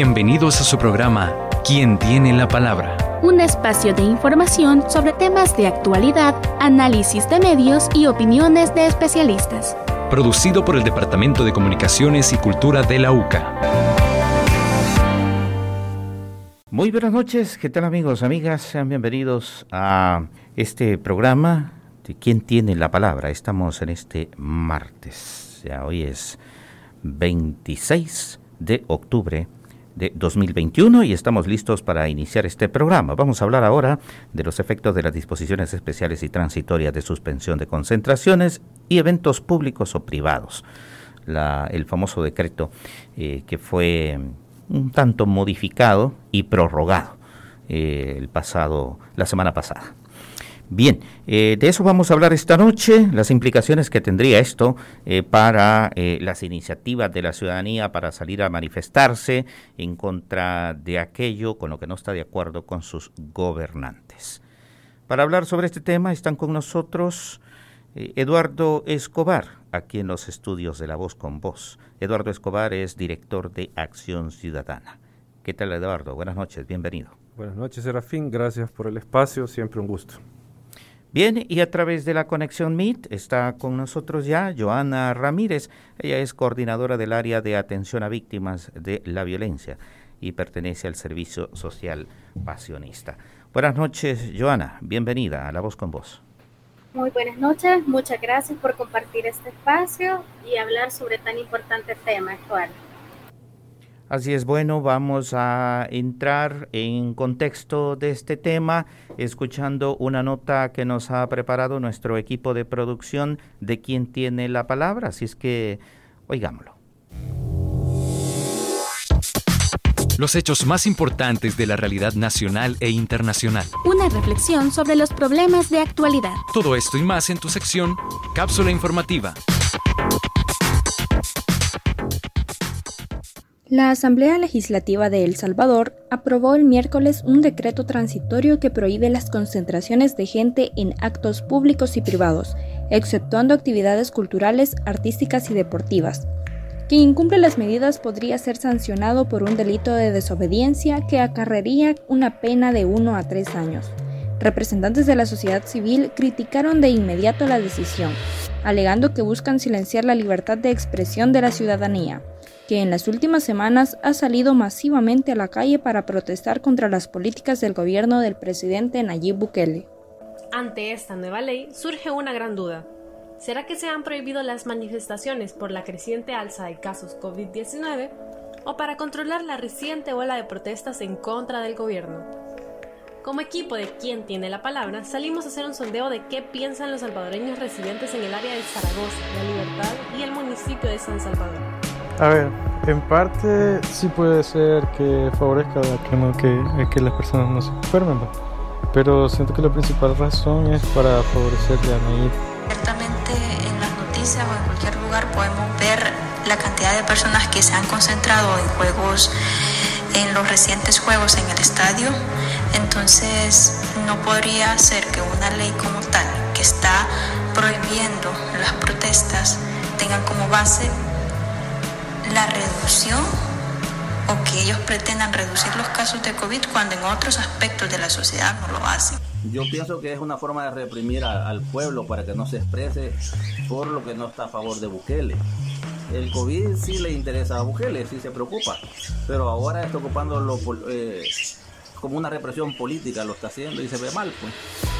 Bienvenidos a su programa ¿Quién tiene la palabra? Un espacio de información sobre temas de actualidad, análisis de medios y opiniones de especialistas. Producido por el Departamento de Comunicaciones y Cultura de la UCA. Muy buenas noches, ¿qué tal amigos, amigas? Sean bienvenidos a este programa de ¿Quién tiene la palabra? Estamos en este martes, ya hoy es 26 de octubre de 2021 y estamos listos para iniciar este programa. Vamos a hablar ahora de los efectos de las disposiciones especiales y transitorias de suspensión de concentraciones y eventos públicos o privados. el famoso decreto eh, que fue un tanto modificado y prorrogado eh, el pasado, la semana pasada. Bien, eh, de eso vamos a hablar esta noche, las implicaciones que tendría esto eh, para eh, las iniciativas de la ciudadanía para salir a manifestarse en contra de aquello con lo que no está de acuerdo con sus gobernantes. Para hablar sobre este tema están con nosotros Eduardo Escobar, aquí en los estudios de La Voz con Voz. Eduardo Escobar es director de Acción Ciudadana. ¿Qué tal Eduardo? Buenas noches, bienvenido. Buenas noches Serafín, gracias por el espacio, siempre un gusto. Bien, y a través de la conexión Meet está con nosotros ya Joana Ramírez. Ella es coordinadora del área de atención a víctimas de la violencia y pertenece al Servicio Social Pasionista. Buenas noches, Joana. Bienvenida a La Voz con Voz. Muy buenas noches. Muchas gracias por compartir este espacio y hablar sobre tan importante tema actual. Así es, bueno, vamos a entrar en contexto de este tema escuchando una nota que nos ha preparado nuestro equipo de producción de quien tiene la palabra, así es que oigámoslo. Los hechos más importantes de la realidad nacional e internacional. Una reflexión sobre los problemas de actualidad. Todo esto y más en tu sección Cápsula Informativa. La Asamblea Legislativa de El Salvador aprobó el miércoles un decreto transitorio que prohíbe las concentraciones de gente en actos públicos y privados, exceptuando actividades culturales, artísticas y deportivas. Quien incumple las medidas podría ser sancionado por un delito de desobediencia que acarrería una pena de 1 a 3 años. Representantes de la sociedad civil criticaron de inmediato la decisión, alegando que buscan silenciar la libertad de expresión de la ciudadanía que en las últimas semanas ha salido masivamente a la calle para protestar contra las políticas del gobierno del presidente Nayib Bukele. Ante esta nueva ley surge una gran duda. ¿Será que se han prohibido las manifestaciones por la creciente alza de casos COVID-19 o para controlar la reciente ola de protestas en contra del gobierno? Como equipo de Quien tiene la palabra, salimos a hacer un sondeo de qué piensan los salvadoreños residentes en el área de Zaragoza, La Libertad y el municipio de San Salvador. A ver, en parte sí puede ser que favorezca que, no, que, que las personas no se enfermen, pero siento que la principal razón es para favorecer la Nayib. Ciertamente en las noticias o en cualquier lugar podemos ver la cantidad de personas que se han concentrado en juegos, en los recientes juegos en el estadio, entonces no podría ser que una ley como tal que está prohibiendo las protestas tenga como base la reducción o que ellos pretendan reducir los casos de COVID cuando en otros aspectos de la sociedad no lo hacen. Yo pienso que es una forma de reprimir al pueblo para que no se exprese por lo que no está a favor de Bukele. El COVID sí le interesa a Bukele, sí se preocupa, pero ahora está ocupándolo eh, como una represión política, lo está haciendo y se ve mal. Pues.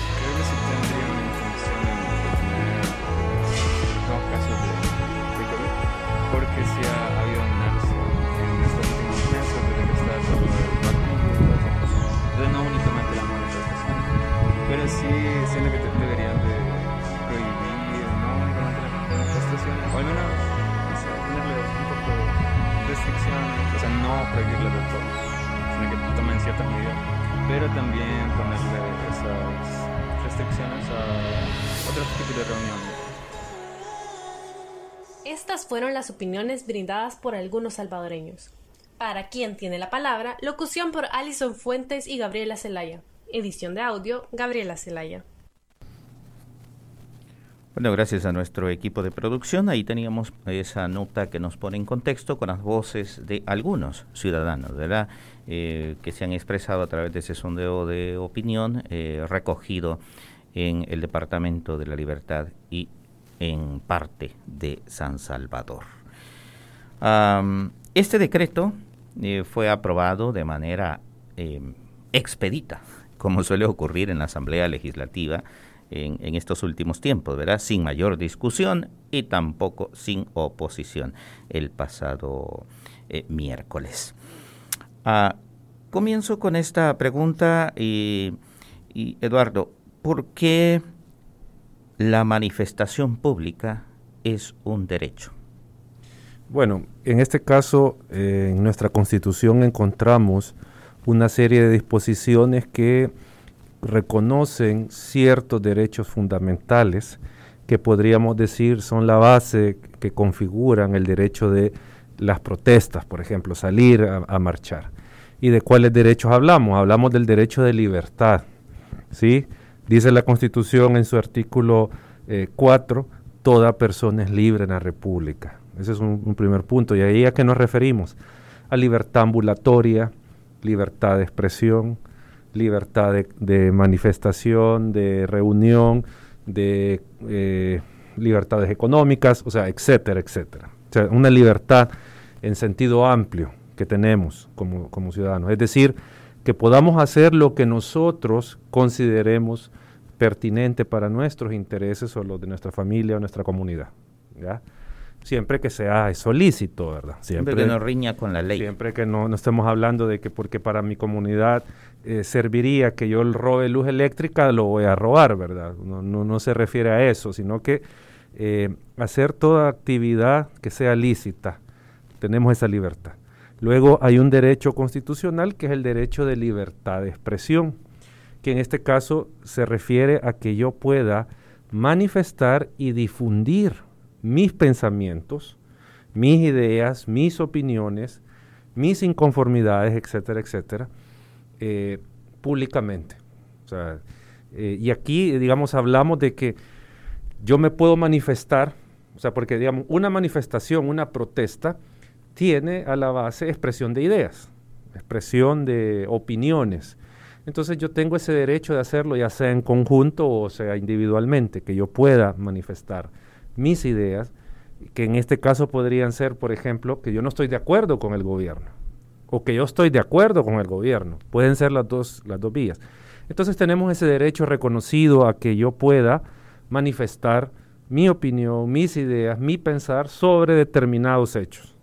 Fueron las opiniones brindadas por algunos salvadoreños. Para quien tiene la palabra, locución por Alison Fuentes y Gabriela Celaya. Edición de audio, Gabriela Celaya. Bueno, gracias a nuestro equipo de producción, ahí teníamos esa nota que nos pone en contexto con las voces de algunos ciudadanos, ¿verdad? Eh, que se han expresado a través de ese sondeo de opinión eh, recogido en el Departamento de la Libertad y en parte de San Salvador. este decreto eh, fue aprobado de manera expedita, como suele ocurrir en la Asamblea Legislativa, en, estos últimos tiempos, ¿verdad? Sin mayor discusión y tampoco sin oposición el pasado eh, miércoles. Ah, comienzo con esta pregunta y, Eduardo, ¿por qué la manifestación pública es un derecho? Bueno, en este caso, eh, en nuestra constitución encontramos una serie de disposiciones que reconocen ciertos derechos fundamentales que podríamos decir son la base que configuran el derecho de las protestas, por ejemplo, salir a, marchar. ¿Y de cuáles derechos hablamos? Hablamos del derecho de libertad. ¿sí? Dice la Constitución en su artículo 4, eh, toda persona es libre en la República. Ese es un, un primer punto. ¿Y ahí a qué nos referimos? A libertad ambulatoria, libertad de expresión, libertad de, manifestación, de reunión, de eh, libertades económicas, o sea, etcétera, etcétera. O sea, una libertad en sentido amplio que tenemos como, como ciudadanos. Es decir, que podamos hacer lo que nosotros consideremos pertinente para nuestros intereses o los de nuestra familia o nuestra comunidad. ¿ya? siempre que sea solícito, ¿verdad? Siempre, que no riña con la ley. Siempre que no, no estemos hablando de que porque para mi comunidad eh, serviría que yo robe luz eléctrica, lo voy a robar, ¿verdad? No, no, se refiere a eso, sino que eh, hacer toda actividad que sea lícita, tenemos esa libertad. Luego hay un derecho constitucional que es el derecho de libertad de expresión, en este caso se refiere a que yo pueda manifestar y difundir mis pensamientos, mis ideas, mis opiniones, mis inconformidades, etcétera, etcétera, eh, públicamente. Eh, y aquí, digamos, hablamos de que yo me puedo manifestar, o sea, porque, digamos, una manifestación, una protesta, tiene a la base expresión de ideas, expresión de opiniones. Entonces yo tengo ese derecho de hacerlo, ya sea en conjunto o sea individualmente, que yo pueda manifestar mis ideas, que en este caso podrían ser, por ejemplo, que yo no estoy de acuerdo con el gobierno o que yo estoy de acuerdo con el gobierno. Pueden ser las dos, las dos vías. Entonces tenemos ese derecho reconocido a que yo pueda manifestar mi opinión, mis ideas, mi pensar sobre determinados hechos.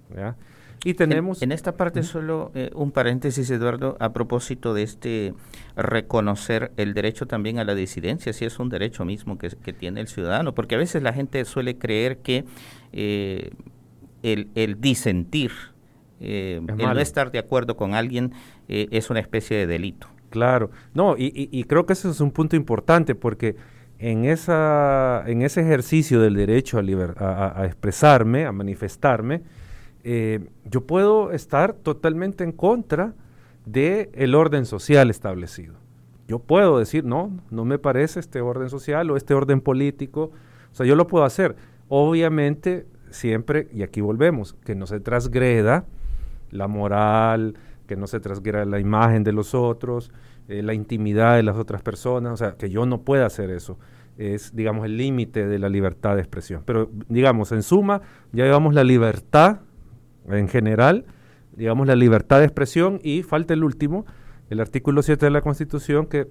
Y tenemos... En, esta parte solo eh, un paréntesis, Eduardo, a propósito de este reconocer el derecho también a la disidencia, si es un derecho mismo que, tiene el ciudadano, porque a veces la gente suele creer que eh, el, el, disentir, eh, el no estar de acuerdo con alguien es una especie de delito. Claro, no, y, creo que ese es un punto importante porque en, esa, en ese ejercicio del derecho a, a expresarme, a manifestarme, eh, yo puedo estar totalmente en contra del el orden social establecido. Yo puedo decir, no, no me parece este orden social o este orden político. O sea, yo lo puedo hacer. Obviamente, siempre, y aquí volvemos, que no se transgreda la moral, que no se transgreda la imagen de los otros, eh, la intimidad de las otras personas, o sea, que yo no pueda hacer eso. Es, digamos, el límite de la libertad de expresión. Pero, digamos, en suma, ya llevamos la libertad en general, digamos, la libertad de expresión y falta el último, el artículo 7 de la Constitución que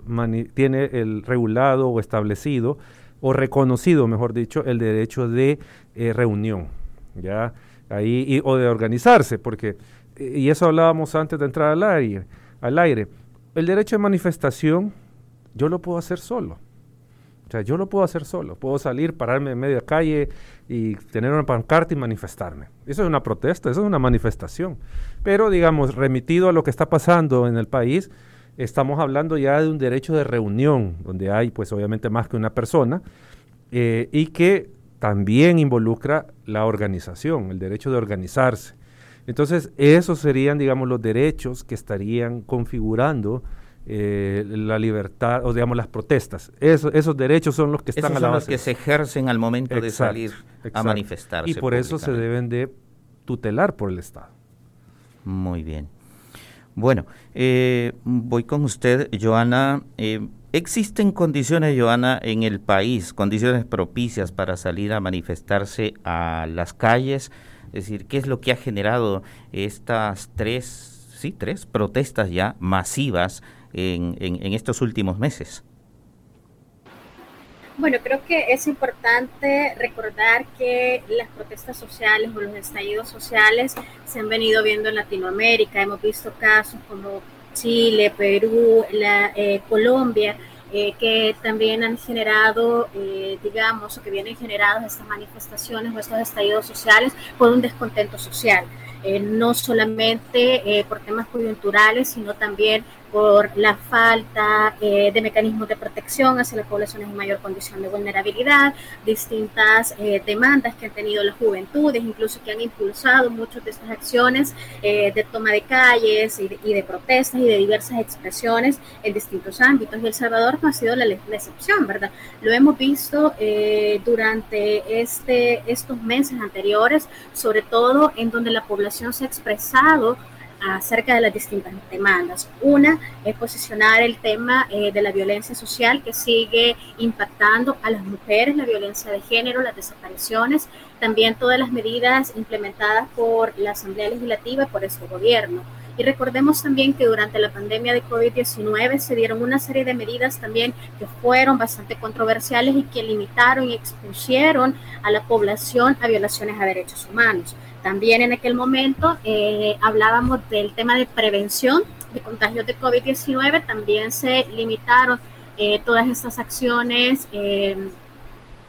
tiene el regulado o establecido o reconocido, mejor dicho, el derecho de eh, reunión, ya ahí o de organizarse, porque y eso hablábamos antes de entrar al aire, al aire. El derecho de manifestación yo lo puedo hacer solo. O sea, yo lo puedo hacer solo. Puedo salir, pararme en media calle y tener una pancarta y manifestarme. Eso es una protesta, eso es una manifestación. Pero, digamos, remitido a lo que está pasando en el país, estamos hablando ya de un derecho de reunión, donde hay, pues, obviamente más que una persona, eh, y que también involucra la organización, el derecho de organizarse. Entonces, esos serían, digamos, los derechos que estarían configurando eh, la libertad, o digamos las protestas. esos derechos son los que están a la son los que se ejercen al momento de salir a manifestarse. Y por eso se deben de tutelar por el Estado. Muy bien. Bueno, eh, voy con usted, Joana. Eh, ¿Existen condiciones, Joana, en el país, condiciones propicias para salir a manifestarse a las calles? Es decir, ¿qué es lo que ha generado estas tres, sí, tres protestas ya masivas en, en, estos últimos meses? Bueno, creo que es importante recordar que las protestas sociales o los estallidos sociales se han venido viendo en Latinoamérica. Hemos visto casos como Chile, Perú, la, eh, Colombia, eh, que también han generado, eh, digamos, o que vienen generados estas manifestaciones o estos estallidos sociales por un descontento social. no solamente por temas coyunturales, sino también por la falta eh, de mecanismos de protección hacia las poblaciones en mayor condición de vulnerabilidad, distintas eh, demandas que han tenido las juventudes, incluso que han impulsado muchas de estas acciones eh, de toma de calles y de, protestas y de diversas expresiones en distintos ámbitos. Y El Salvador no ha sido la, excepción, ¿verdad? Lo hemos visto durante este, estos meses anteriores, sobre todo en donde la población se ha expresado acerca de las distintas demandas. Una es posicionar el tema eh, de la violencia social que sigue impactando a las mujeres, la violencia de género, las desapariciones, también todas las medidas implementadas por la Asamblea Legislativa y por este gobierno. Y recordemos también que durante la pandemia de COVID-19 se dieron una serie de medidas también que fueron bastante controversiales y que limitaron y expusieron a la población a violaciones a derechos humanos. También en aquel momento eh, hablábamos del tema de prevención de contagios de COVID-19, también se limitaron eh, todas estas acciones eh,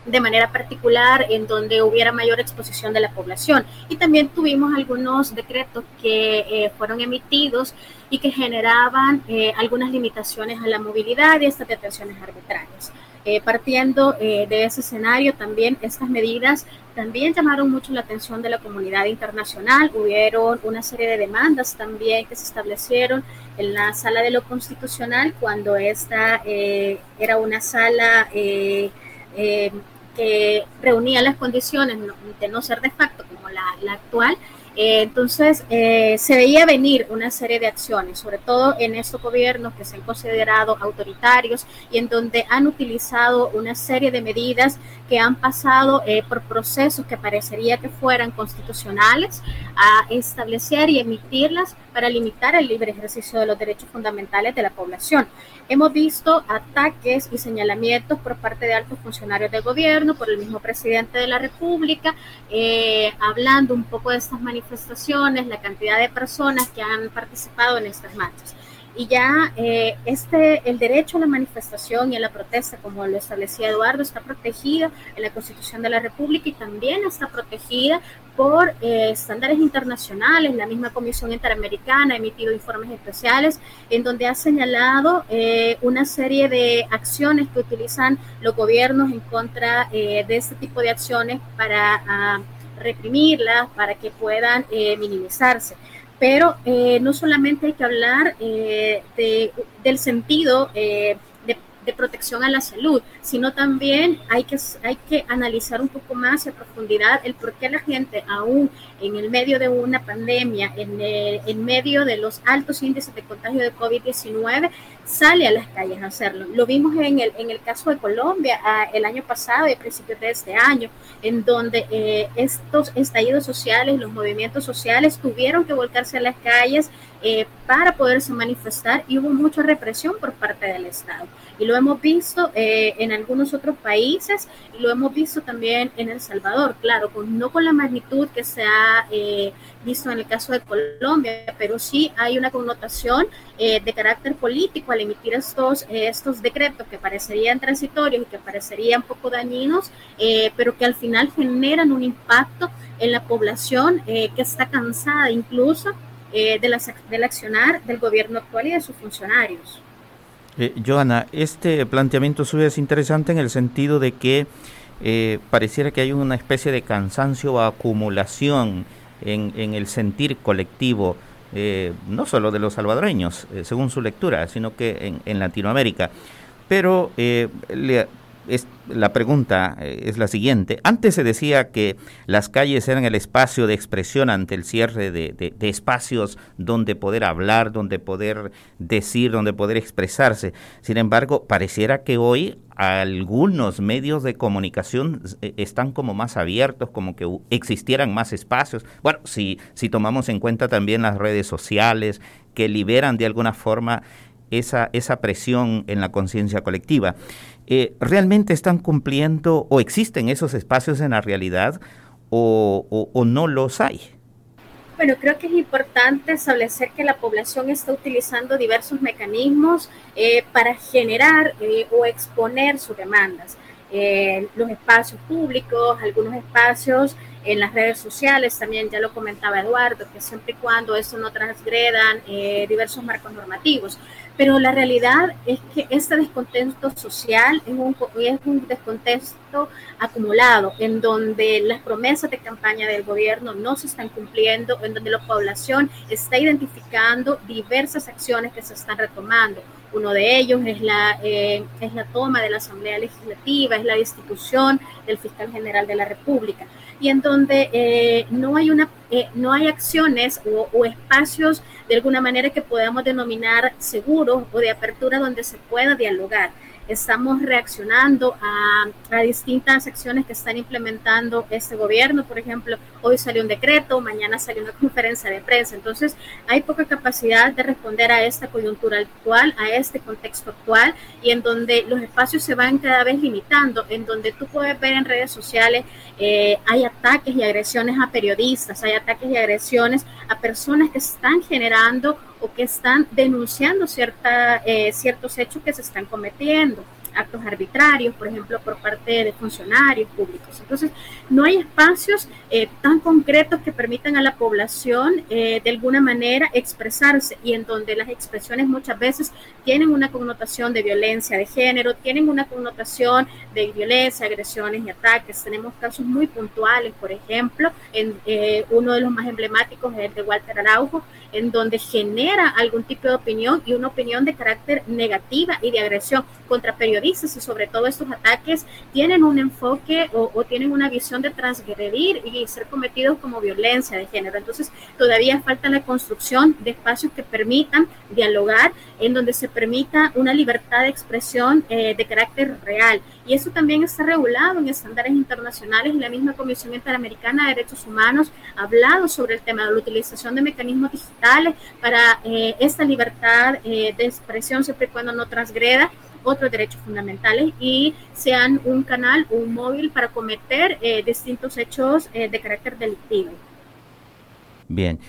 de manera particular en donde hubiera mayor exposición de la población. Y también tuvimos algunos decretos que fueron emitidos y que generaban algunas limitaciones a la movilidad y estas detenciones arbitrarias. Eh, partiendo eh, de ese escenario, también estas medidas también llamaron mucho la atención de la comunidad internacional. Hubieron una serie de demandas también que se establecieron en la sala de lo constitucional cuando esta eh, era una sala que reunía las condiciones de no ser de facto como la, la actual eh, entonces, eh, se veía venir una serie de acciones, sobre todo en estos gobiernos que se han considerado autoritarios y en donde han utilizado una serie de medidas que han pasado eh, por procesos que parecería que fueran constitucionales a establecer y emitirlas para limitar el libre ejercicio de los derechos fundamentales de la población. Hemos visto ataques y señalamientos por parte de altos funcionarios del gobierno, por el mismo presidente de la República, hablando un poco de estas manifestaciones, la cantidad de personas que han participado en estas marchas. Y ya eh, este, el derecho a la manifestación y a la protesta, como lo establecía Eduardo, está protegido en la Constitución de la República y también está protegida por eh, estándares internacionales. La misma Comisión Interamericana ha emitido informes especiales en donde ha señalado eh, una serie de acciones que utilizan los gobiernos en contra de este tipo de acciones para... Ah, reprimirlas, para que puedan eh, minimizarse. Pero eh, no solamente hay que hablar eh, de, del sentido de, de, protección a la salud, sino también hay que, hay que analizar un poco más a profundidad el por qué la gente, aún en el medio de una pandemia, en, en medio de los altos índices de contagio de COVID-19, sale a las calles a hacerlo. Lo vimos en el, en el caso de Colombia el año pasado y a principios de este año, en donde eh, estos estallidos sociales, los movimientos sociales tuvieron que volcarse a las calles eh, para poderse manifestar y hubo mucha represión por parte del Estado. Y lo hemos visto eh, en algunos otros países y lo hemos visto también en El Salvador, claro, con, no con la magnitud que se ha visto en el caso de Colombia, pero sí hay una connotación de carácter político al emitir estos, estos decretos que parecerían transitorios y que parecerían poco dañinos, eh, pero que al final generan un impacto en la población eh, que está cansada incluso eh, de del accionar del gobierno actual y de sus funcionarios. Joana, este planteamiento suyo es interesante en el sentido de que pareciera que hay una especie de cansancio o acumulación en, en el sentir colectivo eh, no solo de los salvadoreños, eh, según su lectura, sino que en, en Latinoamérica. Pero le, la pregunta eh, es la siguiente. Antes se decía que las calles eran el espacio de expresión ante el cierre de, espacios donde poder hablar, donde poder decir, donde poder expresarse. Sin embargo, pareciera que hoy algunos medios de comunicación eh, están como más abiertos, como que existieran más espacios. Bueno, si, si tomamos en cuenta también las redes sociales que liberan de alguna forma esa, esa presión en la conciencia colectiva. Eh, ¿realmente están cumpliendo o existen esos espacios en la realidad o, no los hay? Bueno, creo que es importante establecer que la población está utilizando diversos mecanismos eh, para generar eh, o exponer sus demandas. los espacios públicos, algunos espacios en las redes sociales, también ya lo comentaba Eduardo, que siempre y cuando eso no transgredan diversos marcos normativos. Pero la realidad es que este descontento social es un, es un descontento acumulado, en donde las promesas de campaña del gobierno no se están cumpliendo, en donde la población está identificando diversas acciones que se están retomando. Uno de ellos es la, eh, es la toma de la Asamblea Legislativa, es la destitución del fiscal general de la República, y en donde eh, no, hay una, eh, no hay acciones o, o espacios de alguna manera que podamos denominar seguros o de apertura donde se pueda dialogar estamos reaccionando a, distintas acciones que están implementando este gobierno. Por ejemplo, hoy salió un decreto, mañana salió una conferencia de prensa. Entonces, hay poca capacidad de responder a esta coyuntura actual, a este contexto actual, y en donde los espacios se van cada vez limitando, en donde tú puedes ver en redes sociales, eh, hay ataques y agresiones a periodistas, hay ataques y agresiones a personas que están generando que están denunciando cierta, eh, ciertos hechos que se están cometiendo actos arbitrarios, por ejemplo, por parte de funcionarios públicos. Entonces, no hay espacios eh, tan concretos que permitan a la población eh, de alguna manera expresarse y en donde las expresiones muchas veces tienen una connotación de violencia de género, tienen una connotación de violencia, agresiones y ataques. Tenemos casos muy puntuales, por ejemplo, en eh, uno de los más emblemáticos es el de Walter Araujo, en donde genera algún tipo de opinión y una opinión de carácter negativa y de agresión contra periodistas y sobre todo estos ataques tienen un enfoque o, tienen una visión de transgredir y ser cometidos como violencia de género. Entonces todavía falta la construcción de espacios que permitan dialogar, en donde se permita una libertad de expresión eh, de carácter real. Y eso también está regulado en estándares internacionales y la misma Comisión Interamericana de Derechos Humanos ha hablado sobre el tema de la utilización de mecanismos digitales para eh, esta libertad eh, de expresión siempre y cuando no transgreda otros derechos fundamentales y sean un canal o un móvil para cometer eh, distintos hechos eh, de carácter delictivo. Bien.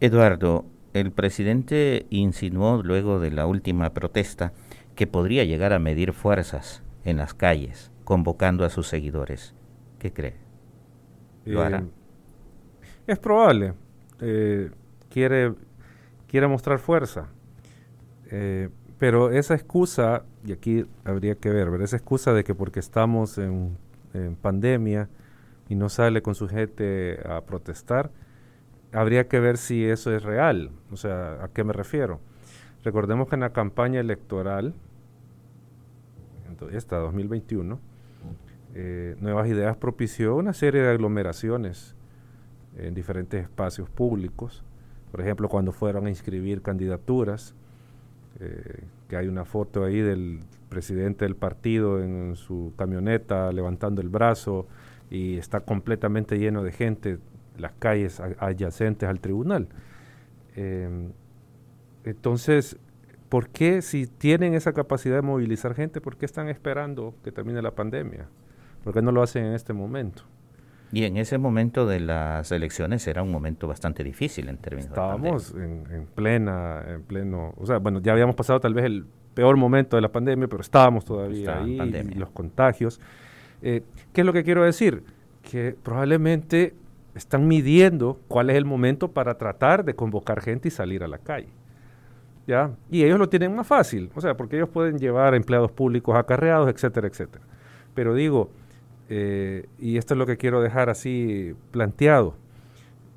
Eduardo, el presidente insinuó luego de la última protesta que podría llegar a medir fuerzas en las calles, convocando a sus seguidores. ¿Qué cree? ¿Lo hará? Eh, es probable. quiere, quiere mostrar fuerza. Pero esa excusa, y aquí habría que ver, esa excusa de que porque estamos en, pandemia y no sale con su gente a protestar, habría que ver si eso es real. O sea, ¿a qué me refiero? Recordemos que en la campaña electoral, esta 2021, eh, Nuevas Ideas propició una serie de aglomeraciones en diferentes espacios públicos. Por ejemplo, cuando fueron a inscribir candidaturas, eh, que hay una foto ahí del presidente del partido en su camioneta levantando el brazo y está completamente lleno de gente, las calles adyacentes al tribunal. Em, entonces, ¿por qué si tienen esa capacidad de movilizar gente, por qué están esperando que termine la pandemia? ¿Por qué no lo hacen en este momento? Y en ese momento de las elecciones era un momento bastante difícil en términos Estábamos en, plena, en pleno, o sea, bueno, ya habíamos pasado tal vez el peor momento de la pandemia, pero estábamos todavía ahí, los contagios. Eh, ¿Qué es lo que quiero decir? Que probablemente están midiendo cuál es el momento para tratar de convocar gente y salir a la calle. ¿Ya? Y ellos lo tienen más fácil, o sea, porque ellos pueden llevar empleados públicos acarreados, etcétera, etcétera. Pero digo, eh, y esto es lo que quiero dejar así planteado,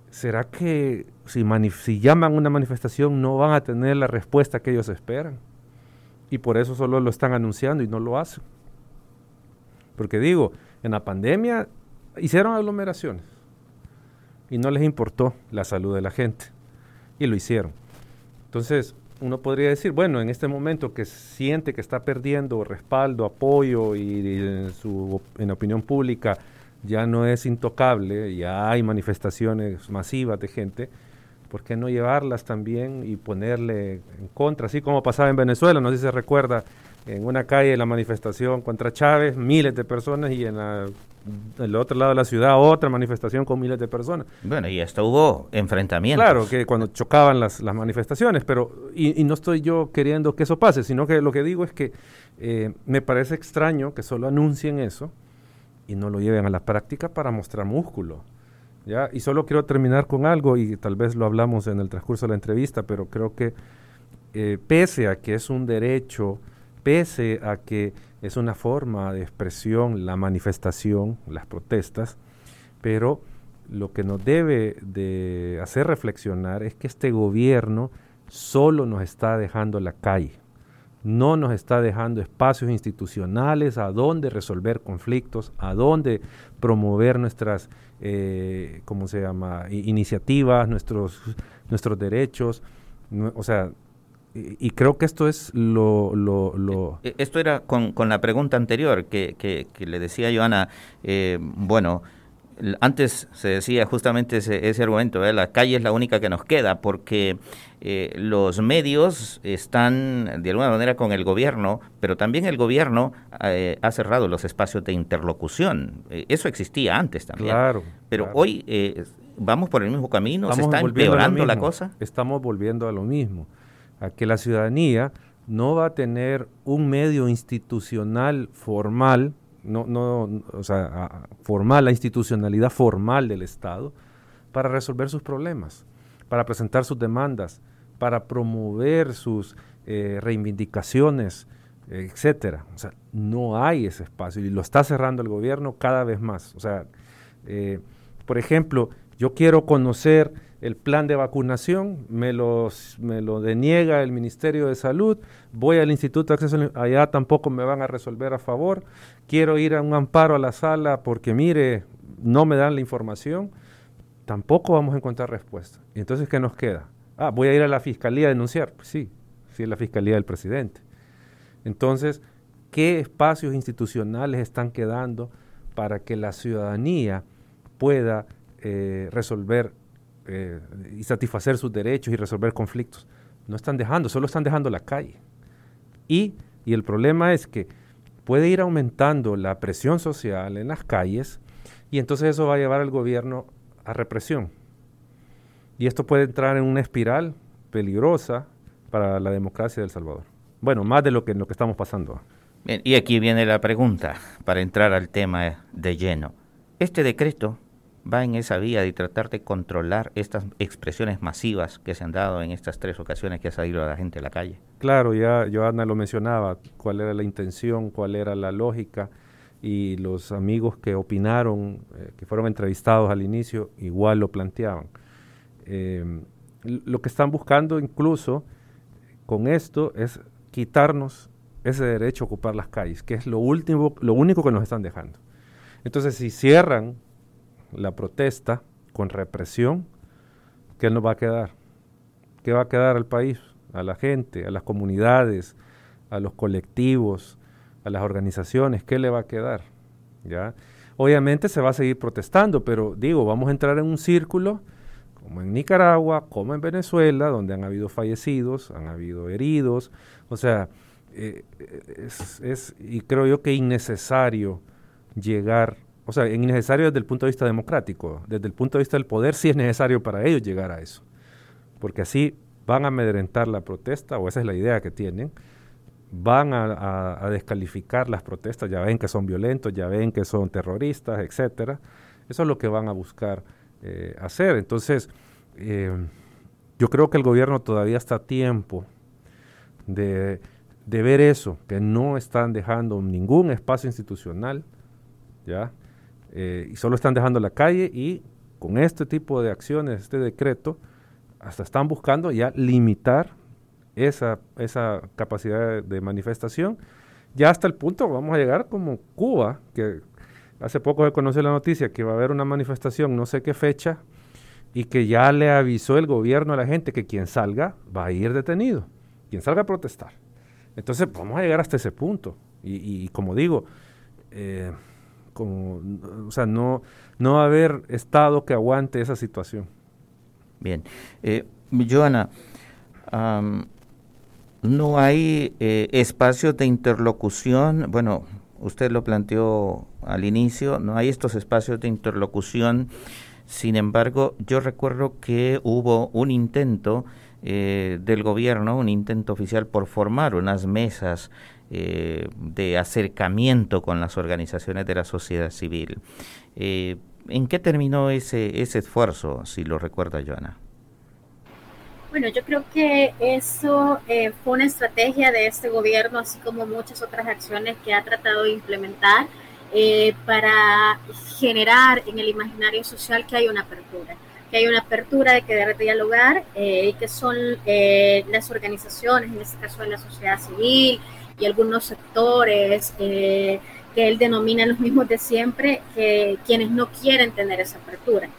¿será que si, si llaman una manifestación no van a tener la respuesta que ellos esperan. Y por eso solo lo están anunciando y no lo hacen. Porque digo, en la pandemia hicieron aglomeraciones y no les importó la salud de la gente. Y lo hicieron. Entonces, uno podría decir, bueno, en este momento que siente que está perdiendo respaldo, apoyo y, en, opinión pública ya no es intocable, ya hay manifestaciones masivas de gente, ¿por qué no llevarlas también y ponerle en contra? Así como pasaba en Venezuela, no sé si se recuerda, en una calle la manifestación contra Chávez, miles de personas y en la del otro lado de la ciudad otra manifestación con miles de personas. Bueno, y hasta hubo enfrentamientos. Claro, que cuando chocaban las, las manifestaciones, pero, y, no estoy yo queriendo que eso pase, sino que lo que digo es que eh, me parece extraño que solo anuncien eso y no lo lleven a la práctica para mostrar músculo. ¿ya? Y solo quiero terminar con algo, y tal vez lo hablamos en el transcurso de la entrevista, pero creo que eh, pese a que es un derecho, pese a que es una forma de expresión, la manifestación, las protestas, pero lo que nos debe de hacer reflexionar es que este gobierno solo nos está dejando la calle, no nos está dejando espacios institucionales a donde resolver conflictos, a donde promover nuestras, eh, ¿cómo se llama?, iniciativas, nuestros, nuestros derechos. o sea, y, creo que esto es lo... lo, e, e, Esto era con, con, la pregunta anterior que, que, le decía Joana, eh, bueno, antes se decía justamente ese, ese argumento, la calle es la única que nos queda porque eh, los medios están de alguna manera con el gobierno, pero también el gobierno eh, ha cerrado los espacios de interlocución. eso existía antes también. Claro. Pero hoy vamos por el mismo camino, se está empeorando la cosa. Estamos volviendo a lo mismo a que la ciudadanía no va a tener un medio institucional formal, no, no, o sea, formal, la institucionalidad formal del Estado, para resolver sus problemas, para presentar sus demandas, para promover sus eh, reivindicaciones, etcétera. O sea, no hay ese espacio y lo está cerrando el gobierno cada vez más. O sea, eh, por ejemplo, yo quiero conocer el plan de vacunación, me, me lo deniega el Ministerio de Salud, voy al Instituto de Acceso, allá tampoco me van a resolver a favor, quiero ir a un amparo a la sala porque mire, no me dan la información, tampoco vamos a encontrar respuesta. ¿Y entonces qué nos queda? Ah, voy a ir a la Fiscalía a denunciar. Pues sí, sí es la Fiscalía del Presidente. Entonces, ¿qué espacios institucionales están quedando para que la ciudadanía pueda eh, resolver eh, y satisfacer sus derechos y resolver conflictos. No están dejando, solo están dejando la calle. Y, y el problema es que puede ir aumentando la presión social en las calles y entonces eso va a llevar al gobierno a represión. Y esto puede entrar en una espiral peligrosa para la democracia de El Salvador. Bueno, más de lo que, lo que estamos pasando. Bien, y aquí viene la pregunta para entrar al tema de lleno. Este decreto va en esa vía de tratar de controlar estas expresiones masivas que se han dado en estas tres ocasiones que ha salido la gente a la calle. Claro, ya Joana lo mencionaba, cuál era la intención, cuál era la lógica y los amigos que opinaron, eh, que fueron entrevistados al inicio, igual lo planteaban. Em, lo que están buscando incluso con esto es quitarnos ese derecho a ocupar las calles, que es lo último, lo único que nos están dejando. Entonces, si cierran la protesta con represión, ¿qué nos va a quedar? ¿Qué va a quedar al país, a la gente, a las comunidades, a los colectivos, a las organizaciones? ¿Qué le va a quedar? ¿Ya? Obviamente se va a seguir protestando, pero digo, vamos a entrar en un círculo como en Nicaragua, como en Venezuela, donde han habido fallecidos, han habido heridos, o sea, eh, es, es, y creo yo que innecesario llegar o sea, innecesario desde el punto de vista democrático, desde el punto de vista del poder sí es necesario para ellos llegar a eso, porque así van a amedrentar la protesta, o esa es la idea que tienen, van a, descalificar las protestas, ya ven que son violentos, ya ven que son terroristas, etcétera. Eso es lo que van a buscar eh, hacer. Entonces, eh, yo creo que el gobierno todavía está a tiempo de, de ver eso, que no están dejando ningún espacio institucional, ¿ya? Eh, y solo están dejando la calle y con este tipo de acciones, este decreto, hasta están buscando ya limitar esa, esa capacidad de manifestación, ya hasta el punto vamos a llegar como Cuba, que hace poco se conoció la noticia que va a haber una manifestación, no sé qué fecha, y que ya le avisó el gobierno a la gente que quien salga va a ir detenido, quien salga a protestar. Entonces vamos a llegar hasta ese punto. Y, como digo, eh, como, o sea, no, no haber Estado que aguante esa situación. Bien. Eh, Joana, no hay eh, espacios de interlocución, bueno, usted lo planteó al inicio, no hay estos espacios de interlocución, sin embargo, yo recuerdo que hubo un intento eh, del gobierno, un intento oficial por formar unas mesas eh, de acercamiento con las organizaciones de la sociedad civil. ¿En qué terminó ese, ese esfuerzo, si lo recuerda Joana? Bueno, yo creo que eso eh, fue una estrategia de este gobierno, así como muchas otras acciones que ha tratado de implementar eh, para generar en el imaginario social que hay una apertura, que hay una apertura de querer dialogar eh, y que son las organizaciones, en este caso de la sociedad civil y algunos sectores que él denomina los mismos de siempre, que quienes no quieren tener esa apertura.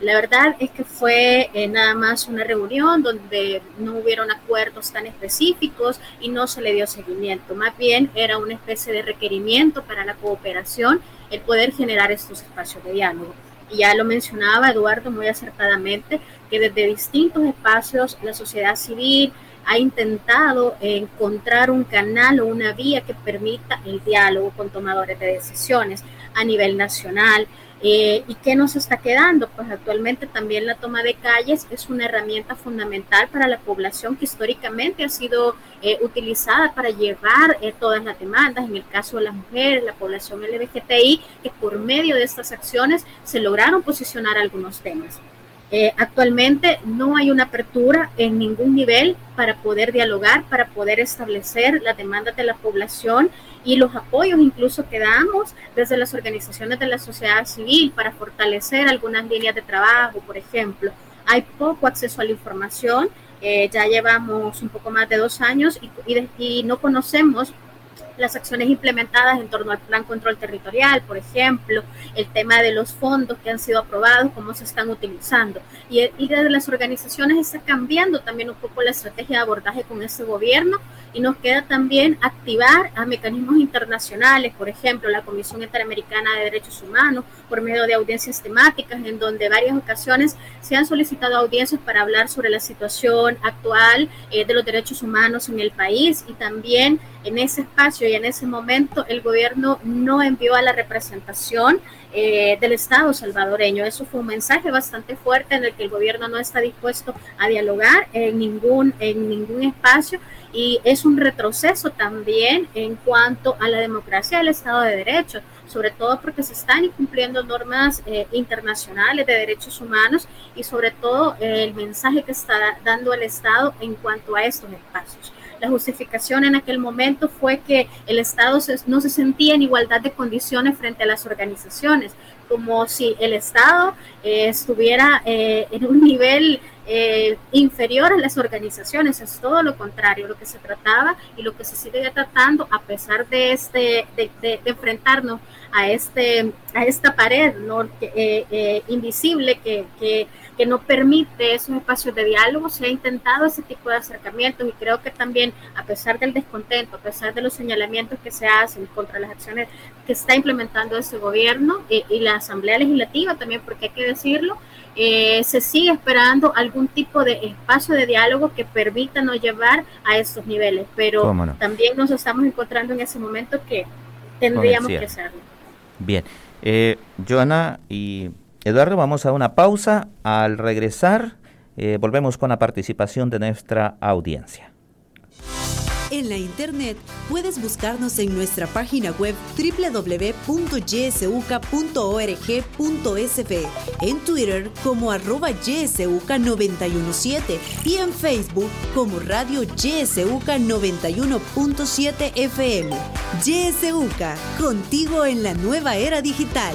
La verdad es que fue eh, nada más una reunión donde no hubieron acuerdos tan específicos y no se le dio seguimiento. Más bien era una especie de requerimiento para la cooperación el poder generar estos espacios de diálogo. Y ya lo mencionaba Eduardo muy acertadamente, que desde distintos espacios la sociedad civil ha intentado encontrar un canal o una vía que permita el diálogo con tomadores de decisiones a nivel nacional, eh, ¿Y qué nos está quedando? Pues actualmente también la toma de calles es una herramienta fundamental para la población que históricamente ha sido eh, utilizada para llevar eh, todas las demandas, en el caso de las mujeres, la población LGBTI, que por medio de estas acciones se lograron posicionar algunos temas. Actualmente no hay una apertura en ningún nivel para poder dialogar, para poder establecer las demandas de la población y los apoyos incluso que damos desde las organizaciones de la sociedad civil para fortalecer algunas líneas de trabajo, por ejemplo. Hay poco acceso a la información, eh, ya llevamos un poco más de dos años y no conocemos las acciones implementadas en torno al plan control territorial, por ejemplo, el tema de los fondos que han sido aprobados, cómo se están utilizando. Y, y desde las organizaciones está cambiando también un poco la estrategia de abordaje con ese gobierno y nos queda también activar a mecanismos internacionales, por ejemplo, la Comisión Interamericana de Derechos Humanos, por medio de audiencias temáticas, en donde varias ocasiones se han solicitado audiencias para hablar sobre la situación actual eh, de los derechos humanos en el país y también en ese espacio y en ese momento el gobierno no envió a la representación eh, del Estado salvadoreño. Eso fue un mensaje bastante fuerte en el que el gobierno no está dispuesto a dialogar en ningún, en ningún espacio y es un retroceso también en cuanto a la democracia del Estado de Derecho, sobre todo porque se están incumpliendo normas eh, internacionales de derechos humanos y sobre todo eh, el mensaje que está dando el Estado en cuanto a estos espacios. La justificación en aquel momento fue que el Estado no se sentía en igualdad de condiciones frente a las organizaciones, como si el Estado eh, estuviera en un nivel eh, inferior a las organizaciones, es todo lo contrario, lo que se trataba y lo que se sigue tratando a pesar de este de, enfrentarnos a este a esta pared. Eh, eh, invisible que, que, no permite esos espacios de diálogo, se ha intentado ese tipo de acercamientos y creo que también a pesar del descontento, a pesar de los señalamientos que se hacen contra las acciones que está implementando ese gobierno y la Asamblea Legislativa también, porque hay que decirlo, eh, se sigue esperando algún tipo de espacio de diálogo que permita no llevar a estos niveles, pero también nos estamos encontrando en ese momento que tendríamos que hacerlo. Bien, eh, Joana y Eduardo, vamos a una pausa. Al regresar, eh, volvemos con la participación de nuestra audiencia. En la internet puedes buscarnos en nuestra página web www.ysuca.org.sb, en Twitter como arroba ysuca917 y en Facebook como Radio YSUCA 91.7 FM. YSUCA, contigo en la nueva era digital.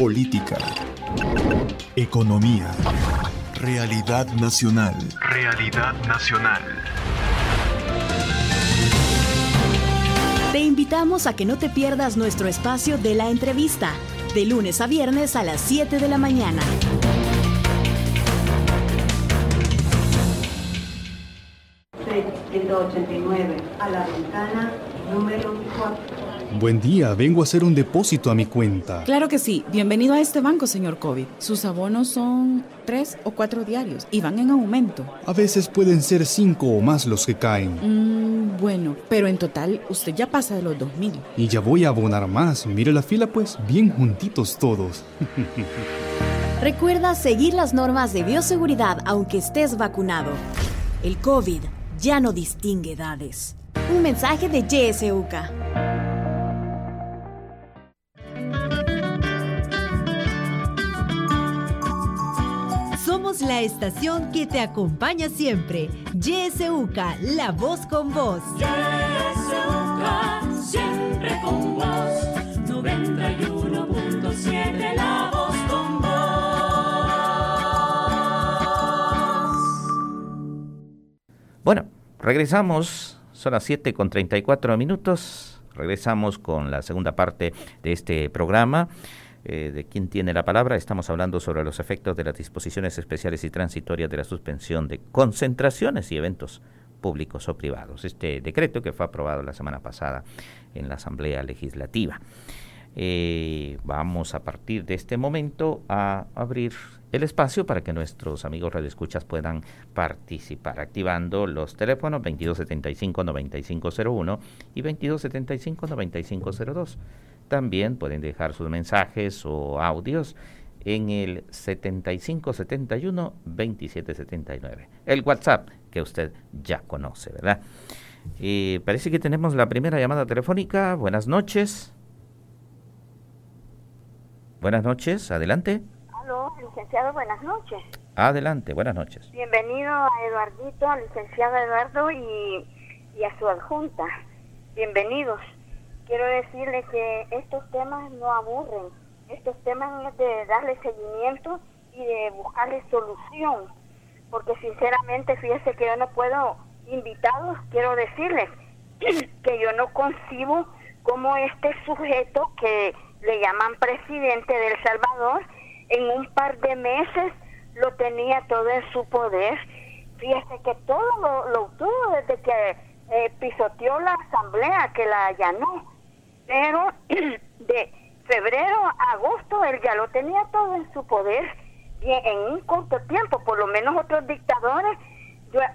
Política. Economía. Realidad nacional. Realidad nacional. Te invitamos a que no te pierdas nuestro espacio de la entrevista, de lunes a viernes a las 7 de la mañana. a la ventana número 4. Buen día, vengo a hacer un depósito a mi cuenta. Claro que sí. Bienvenido a este banco, señor COVID. Sus abonos son tres o cuatro diarios y van en aumento. A veces pueden ser cinco o más los que caen. Mm, bueno, pero en total usted ya pasa de los dos mil. Y ya voy a abonar más. Mire la fila, pues, bien juntitos todos. Recuerda seguir las normas de bioseguridad aunque estés vacunado. El COVID ya no distingue edades. Un mensaje de JSUCA. Somos la estación que te acompaña siempre. YSUCA, la voz con voz. YSUCA, siempre con vos. 91.7, la voz con vos. Bueno, regresamos. Son las 7 con 34 minutos. Regresamos con la segunda parte de este programa. Eh, de quién tiene la palabra. Estamos hablando sobre los efectos de las disposiciones especiales y transitorias de la suspensión de concentraciones y eventos públicos o privados. Este decreto que fue aprobado la semana pasada en la Asamblea Legislativa. Eh, vamos a partir de este momento a abrir el espacio para que nuestros amigos radioescuchas puedan participar, activando los teléfonos 2275-9501 y 2275-9502. También pueden dejar sus mensajes o audios en el 7571-2779, el WhatsApp que usted ya conoce, ¿verdad? Y parece que tenemos la primera llamada telefónica. Buenas noches. Buenas noches, adelante. Aló, licenciado, buenas noches. Adelante, buenas noches. Bienvenido a Eduardito, al licenciado Eduardo y, y a su adjunta. Bienvenidos quiero decirle que estos temas no aburren, estos temas es de darle seguimiento y de buscarle solución, porque sinceramente fíjese que yo no puedo, invitados, quiero decirles que yo no concibo como este sujeto que le llaman presidente de El Salvador, en un par de meses lo tenía todo en su poder. Fíjese que todo lo, lo obtuvo desde que eh, pisoteó la asamblea, que la allanó de febrero a agosto él ya lo tenía todo en su poder en un corto tiempo, por lo menos otros dictadores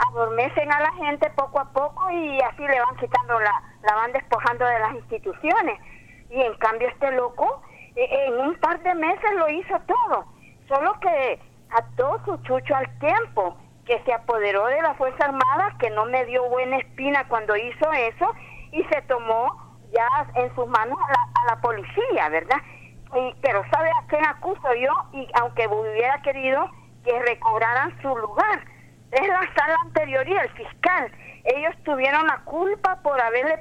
adormecen a la gente poco a poco y así le van quitando la, la van despojando de las instituciones. Y en cambio este loco e, en un par de meses lo hizo todo, solo que ató su chucho al tiempo, que se apoderó de la Fuerza Armada, que no me dio buena espina cuando hizo eso, y se tomó ya en sus manos a la, policía, ¿verdad? Y, pero ¿sabe a quién acuso yo? Y aunque hubiera querido que recobraran su lugar, es la sala anterior y el fiscal. Ellos tuvieron la culpa por haberle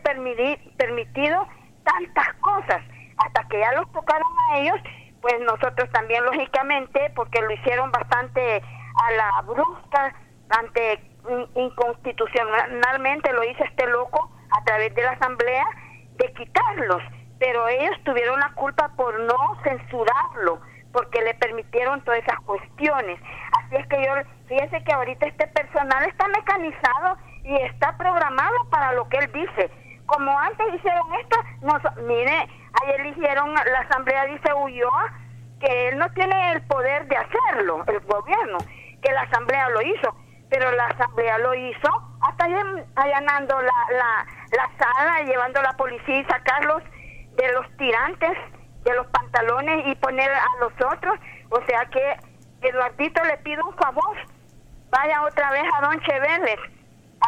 permitido tantas cosas. Hasta que ya los tocaron a ellos, pues nosotros también, lógicamente, porque lo hicieron bastante a la brusca, ante inconstitucionalmente lo hizo este loco a través de la asamblea de quitarlos, pero ellos tuvieron la culpa por no censurarlo, porque le permitieron todas esas cuestiones. Así es que yo, fíjese que ahorita este personal está mecanizado y está programado para lo que él dice. Como antes hicieron esto, nos, mire, ahí eligieron, la asamblea dice Ulloa, que él no tiene el poder de hacerlo, el gobierno, que la asamblea lo hizo, pero la asamblea lo hizo hasta allanando la, la, la sala, llevando a la policía y sacarlos de los tirantes, de los pantalones y poner a los otros. O sea que Eduardito le pido un favor, vaya otra vez a Don Cheveles,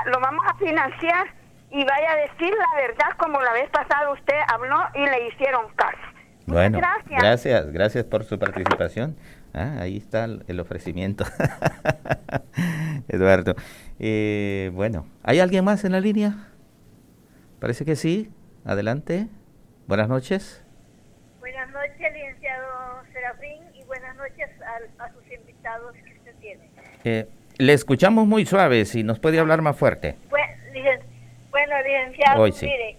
lo vamos a financiar y vaya a decir la verdad como la vez pasada usted habló y le hicieron caso. Bueno, gracias. gracias, gracias por su participación. Ah, ahí está el, ofrecimiento. Eduardo. Eh, bueno, ¿hay alguien más en la línea? Parece que sí. Adelante. Buenas noches. Buenas noches, licenciado gracias a, a sus invitados que usted tiene. Eh, le escuchamos muy suave, si nos puede hablar más fuerte. Bueno, licen- bueno, licenciado, Hoy sí. mire,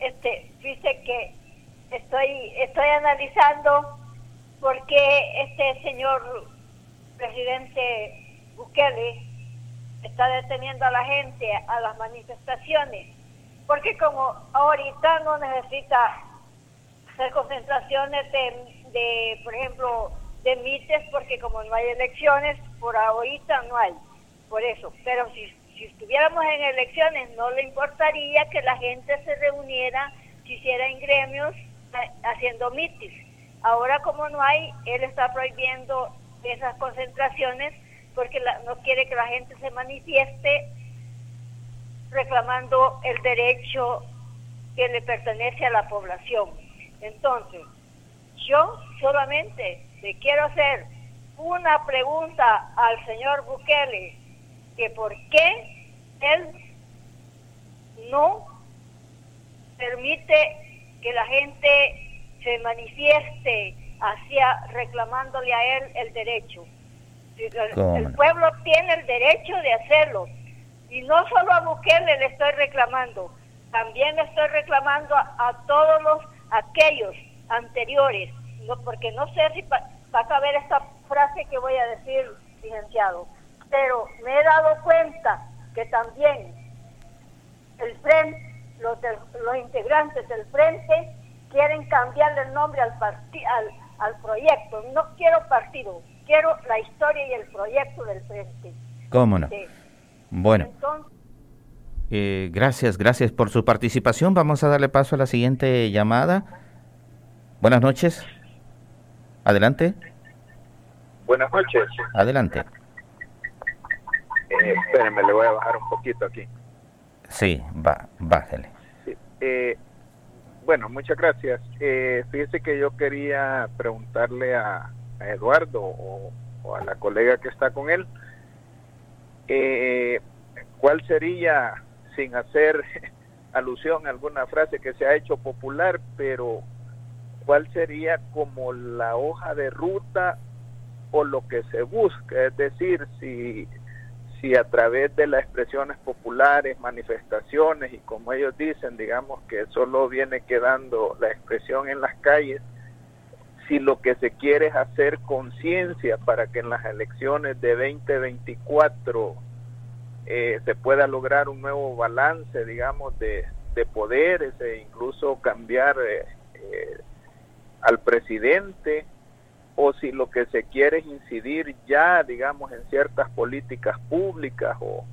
este, dice que estoy, estoy analizando por qué este señor presidente Bukele está deteniendo a la gente a las manifestaciones, porque como ahorita no necesita hacer concentraciones de, de, por ejemplo, de mites, porque como no hay elecciones, por ahorita no hay, por eso. Pero si, si estuviéramos en elecciones, no le importaría que la gente se reuniera, se hiciera en gremios, ha- haciendo mitis. Ahora como no hay, él está prohibiendo esas concentraciones porque la- no quiere que la gente se manifieste reclamando el derecho que le pertenece a la población. Entonces, yo solamente le quiero hacer una pregunta al señor Bukele, que por qué él no permite que la gente se manifieste hacia reclamándole a él el derecho. El, ¿Cómo el pueblo tiene el derecho de hacerlo. Y no solo a Bukele le estoy reclamando, también le estoy reclamando a, a todos los aquellos anteriores, no, porque no sé si va, va a caber esta frase que voy a decir, licenciado, pero me he dado cuenta que también el frente, los, del- los integrantes del frente quieren cambiarle el nombre al, parti- al, al proyecto. No quiero partido, quiero la historia y el proyecto del frente. ¿Cómo no? Sí. Bueno, Entonces, eh, gracias, gracias por su participación. Vamos a darle paso a la siguiente llamada. Buenas noches. Adelante, Buenas noches. adelante. Eh, espérenme, le voy a bajar un poquito aquí. Sí, va, bájele. Eh, bueno, muchas gracias. Eh, fíjese que yo quería preguntarle a, a Eduardo o, o a la colega que está con él, eh, ¿cuál sería, sin hacer alusión a alguna frase que se ha hecho popular, pero cuál sería como la hoja de ruta o lo que se busca? Es decir, si si a través de las expresiones populares, manifestaciones y como ellos dicen, digamos que solo viene quedando la expresión en las calles, si lo que se quiere es hacer conciencia para que en las elecciones de 2024 eh, se pueda lograr un nuevo balance, digamos, de, de poderes e incluso cambiar eh, eh, al presidente o si lo que se quiere es incidir ya, digamos, en ciertas políticas públicas o,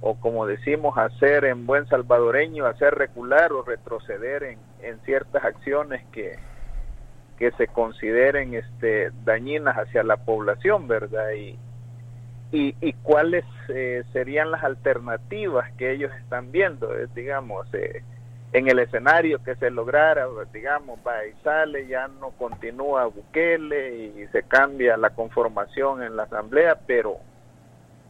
o como decimos, hacer en buen salvadoreño, hacer recular o retroceder en, en ciertas acciones que, que se consideren este, dañinas hacia la población, ¿verdad? Y, y, cuáles eh, serían las alternativas que ellos están viendo, es, digamos, eh, en el escenario que se lograra, digamos, va y sale, ya no continúa Bukele y se cambia la conformación en la asamblea, pero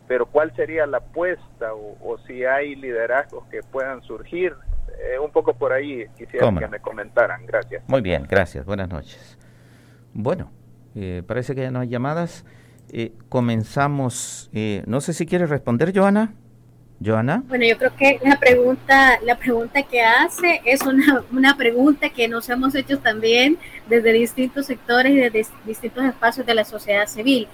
pero cuál sería la apuesta o, o si hay liderazgos que puedan surgir, Eh, un poco por ahí quisiera ¿Cómo que me comentaran, gracias. Muy bien, gracias. Buenas noches. Bueno, eh, parece que ya no hay llamadas. Eh, comenzamos. eh, no sé si quiere responder, Joana. Joana. Bueno, yo creo que la pregunta, la pregunta que hace es una, una pregunta que nos hemos hecho también desde distintos sectores y desde distintos espacios de la sociedad civil.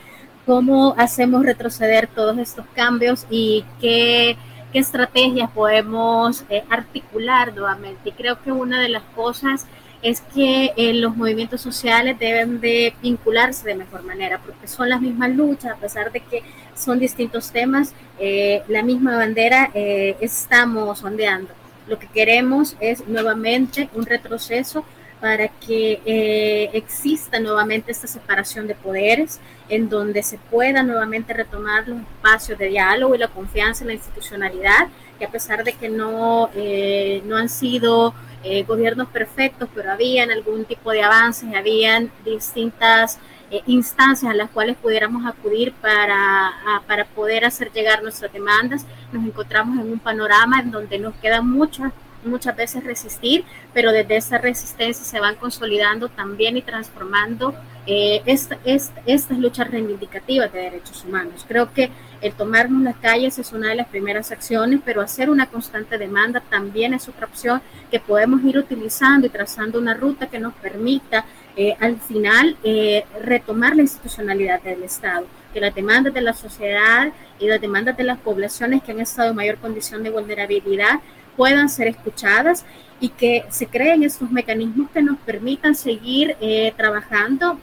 ¿Cómo hacemos retroceder todos estos cambios y qué, qué estrategias podemos eh, articular nuevamente? Y creo que una de las cosas es que eh, los movimientos sociales deben de vincularse de mejor manera, porque son las mismas luchas, a pesar de que son distintos temas, eh, la misma bandera eh, estamos ondeando. Lo que queremos es nuevamente un retroceso para que eh, exista nuevamente esta separación de poderes, en donde se pueda nuevamente retomar los espacios de diálogo y la confianza en la institucionalidad, que a pesar de que no, eh, no han sido eh, gobiernos perfectos, pero habían algún tipo de avances, habían distintas instancias a las cuales pudiéramos acudir para, para poder hacer llegar nuestras demandas. Nos encontramos en un panorama en donde nos quedan muchas muchas veces resistir, pero desde esa resistencia se van consolidando también y transformando eh, esta, esta, estas luchas reivindicativas de derechos humanos. Creo que el tomarnos las calles es una de las primeras acciones, pero hacer una constante demanda también es otra opción que podemos ir utilizando y trazando una ruta que nos permita eh, al final eh, retomar la institucionalidad del Estado, que las demandas de la sociedad y las demandas de las poblaciones que han estado en mayor condición de vulnerabilidad puedan ser escuchadas y que se creen estos mecanismos que nos permitan seguir eh, trabajando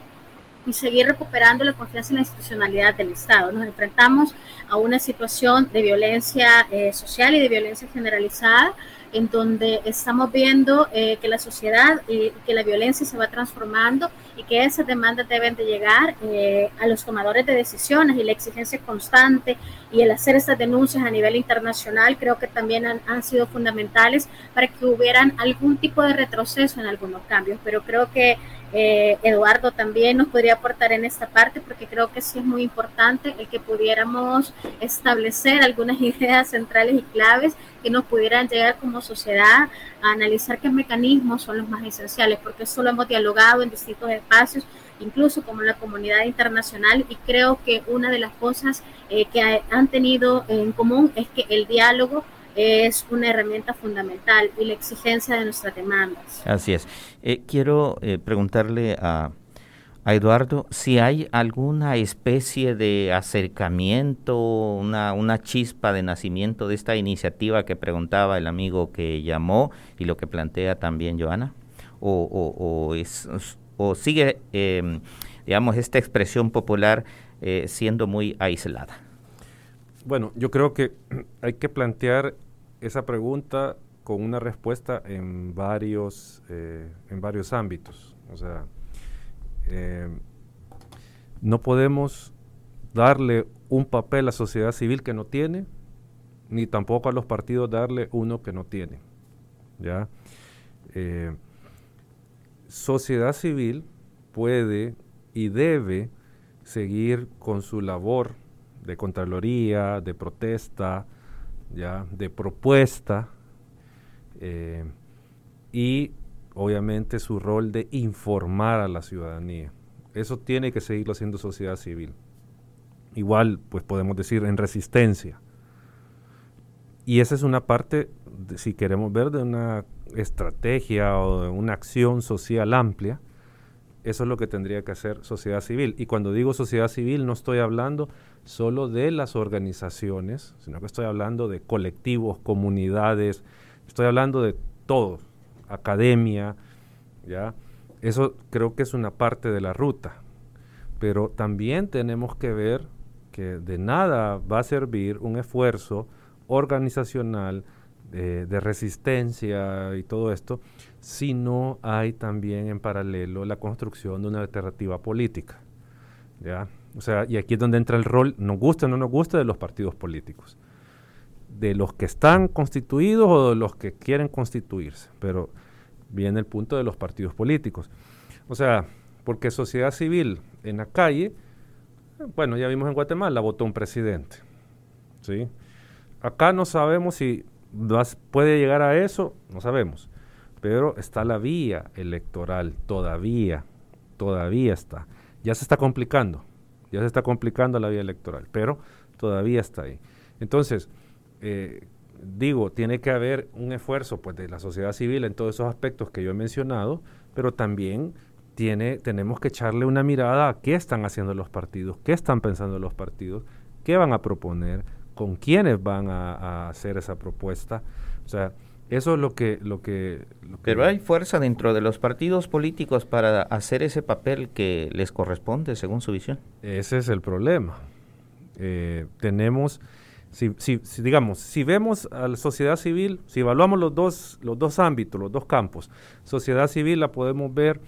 y seguir recuperando la confianza en la institucionalidad del Estado. Nos enfrentamos a una situación de violencia eh, social y de violencia generalizada en donde estamos viendo eh, que la sociedad y que la violencia se va transformando y que esas demandas deben de llegar eh, a los tomadores de decisiones y la exigencia constante y el hacer estas denuncias a nivel internacional creo que también han, han sido fundamentales para que hubieran algún tipo de retroceso en algunos cambios, pero creo que eh, Eduardo también nos podría aportar en esta parte porque creo que sí es muy importante el que pudiéramos establecer algunas ideas centrales y claves que nos pudieran llegar como sociedad a analizar qué mecanismos son los más esenciales, porque eso lo hemos dialogado en distintos espacios, incluso como la comunidad internacional, y creo que una de las cosas eh, que han tenido en común es que el diálogo es una herramienta fundamental y la exigencia de nuestras demandas. Así es. Eh, quiero eh, preguntarle a, a, Eduardo si hay alguna especie de acercamiento, una, una chispa de nacimiento de esta iniciativa que preguntaba el amigo que llamó y lo que plantea también Joana, o, o, o, es, o sigue, eh, digamos, esta expresión popular eh, siendo muy aislada. Bueno, yo creo que hay que plantear esa pregunta con una respuesta en varios, eh, en varios ámbitos. O sea, eh, no podemos darle un papel a la sociedad civil que no tiene, ni tampoco a los partidos darle uno que no tiene. ¿ya? Eh, sociedad civil puede y debe seguir con su labor de contraloría, de protesta, ya de propuesta eh, y obviamente su rol de informar a la ciudadanía. Eso tiene que seguirlo haciendo sociedad civil. Igual, pues podemos decir en resistencia. Y esa es una parte, si queremos ver, de una estrategia o de una acción social amplia, eso es lo que tendría que hacer sociedad civil. Y cuando digo sociedad civil no estoy hablando solo de las organizaciones, sino que estoy hablando de colectivos, comunidades, estoy hablando de todo, academia, ¿ya? Eso creo que es una parte de la ruta. Pero también tenemos que ver que de nada va a servir un esfuerzo organizacional de, de resistencia y todo esto si no hay también en paralelo la construcción de una alternativa política. ¿ya? O sea, y aquí es donde entra el rol, nos gusta o no nos gusta, de los partidos políticos. De los que están constituidos o de los que quieren constituirse. Pero viene el punto de los partidos políticos. O sea, porque sociedad civil en la calle, bueno, ya vimos en Guatemala, votó un presidente. ¿sí? Acá no sabemos si puede llegar a eso, no sabemos. Pero está la vía electoral, todavía, todavía está. Ya se está complicando ya se está complicando la vía electoral, pero todavía está ahí. Entonces, eh, digo, tiene que haber un esfuerzo pues, de la sociedad civil en todos esos aspectos que yo he mencionado, pero también tiene, tenemos que echarle una mirada a qué están haciendo los partidos, qué están pensando los partidos, qué van a proponer, con quiénes van a, a hacer esa propuesta. O sea, eso es lo que, lo que, lo que, Pero hay fuerza dentro de los partidos políticos para hacer ese papel que les corresponde según su visión. Ese es el problema. Eh, tenemos, si, digamos, si vemos a la sociedad civil, si evaluamos los dos, los dos ámbitos, los dos campos, sociedad civil la podemos ver,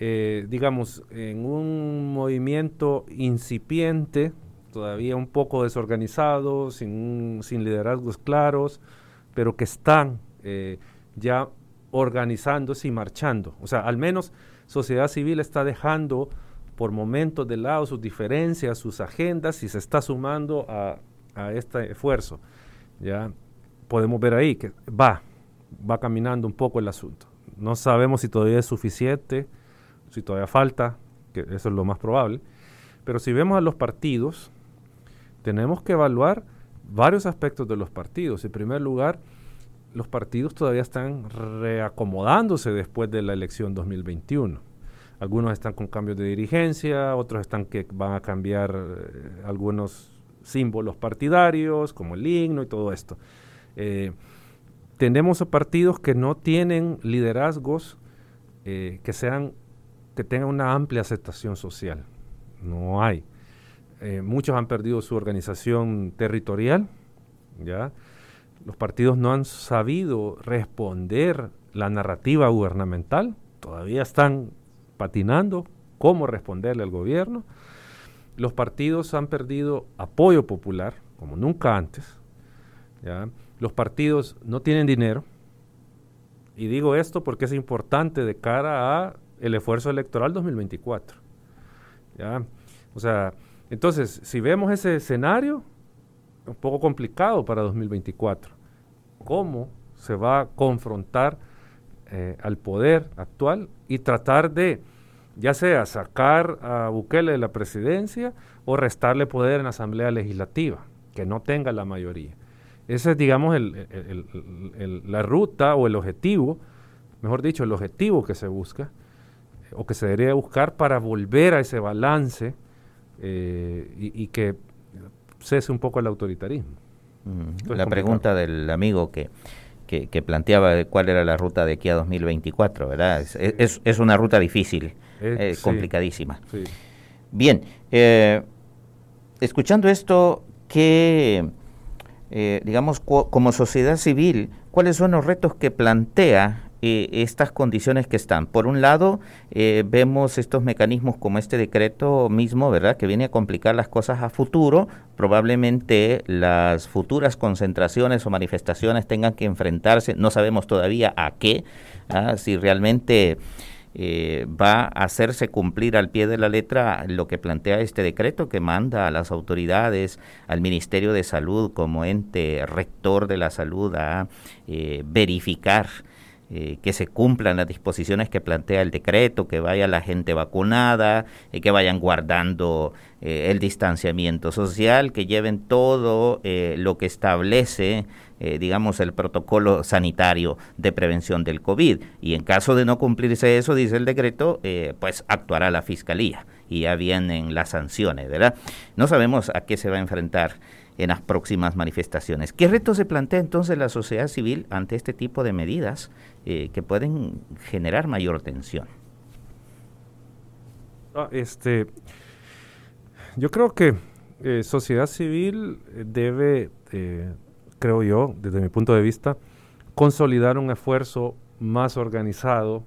eh, digamos, en un movimiento incipiente, todavía un poco desorganizado, sin, sin liderazgos claros, pero que están eh, ya organizándose y marchando. O sea, al menos sociedad civil está dejando por momentos de lado sus diferencias, sus agendas y se está sumando a, a este esfuerzo. Ya podemos ver ahí que va, va caminando un poco el asunto. No sabemos si todavía es suficiente, si todavía falta, que eso es lo más probable. Pero si vemos a los partidos, tenemos que evaluar varios aspectos de los partidos. En primer lugar, los partidos todavía están reacomodándose después de la elección 2021. Algunos están con cambios de dirigencia, otros están que van a cambiar eh, algunos símbolos partidarios, como el himno y todo esto. Eh, tenemos partidos que no tienen liderazgos eh, que sean que tengan una amplia aceptación social. No hay. Eh, muchos han perdido su organización territorial, ¿ya? Los partidos no han sabido responder la narrativa gubernamental, todavía están patinando cómo responderle al gobierno. Los partidos han perdido apoyo popular, como nunca antes. Los partidos no tienen dinero. Y digo esto porque es importante de cara a el esfuerzo electoral 2024. ¿ya? O sea, entonces, si vemos ese escenario, un poco complicado para 2024. ¿Cómo se va a confrontar eh, al poder actual y tratar de, ya sea sacar a Bukele de la presidencia o restarle poder en la Asamblea Legislativa, que no tenga la mayoría? Esa es, digamos, la ruta o el objetivo, mejor dicho, el objetivo que se busca o que se debería buscar para volver a ese balance eh, y, que cese un poco el autoritarismo. la pregunta del amigo que, que, planteaba cuál era la ruta de aquí a 2024, ¿verdad? Es, es, es una ruta difícil, eh, complicadísima. Bien, eh, escuchando esto, ¿qué, digamos, como sociedad civil, cuáles son los retos que plantea eh, estas condiciones que están. Por un lado, eh, vemos estos mecanismos como este decreto mismo, ¿verdad?, que viene a complicar las cosas a futuro. Probablemente las futuras concentraciones o manifestaciones tengan que enfrentarse, no sabemos todavía a qué, ¿ah? si realmente... Eh, va a hacerse cumplir al pie de la letra lo que plantea este decreto que manda a las autoridades, al Ministerio de Salud como ente rector de la salud a verificar eh, que se cumplan las disposiciones que plantea el decreto, que vaya la gente vacunada, eh, que vayan guardando eh, el distanciamiento social, que lleven todo lo que establece, digamos, el protocolo sanitario de prevención del COVID. Y en caso de no cumplirse eso, dice el decreto, pues actuará la Fiscalía y ya vienen las sanciones, ¿verdad? No sabemos a qué se va a enfrentar en las próximas manifestaciones. ¿Qué retos se plantea entonces la sociedad civil ante este tipo de medidas eh, que pueden generar mayor tensión? Ah, este, yo creo que eh, sociedad civil debe, eh, creo yo, desde mi punto de vista, consolidar un esfuerzo más organizado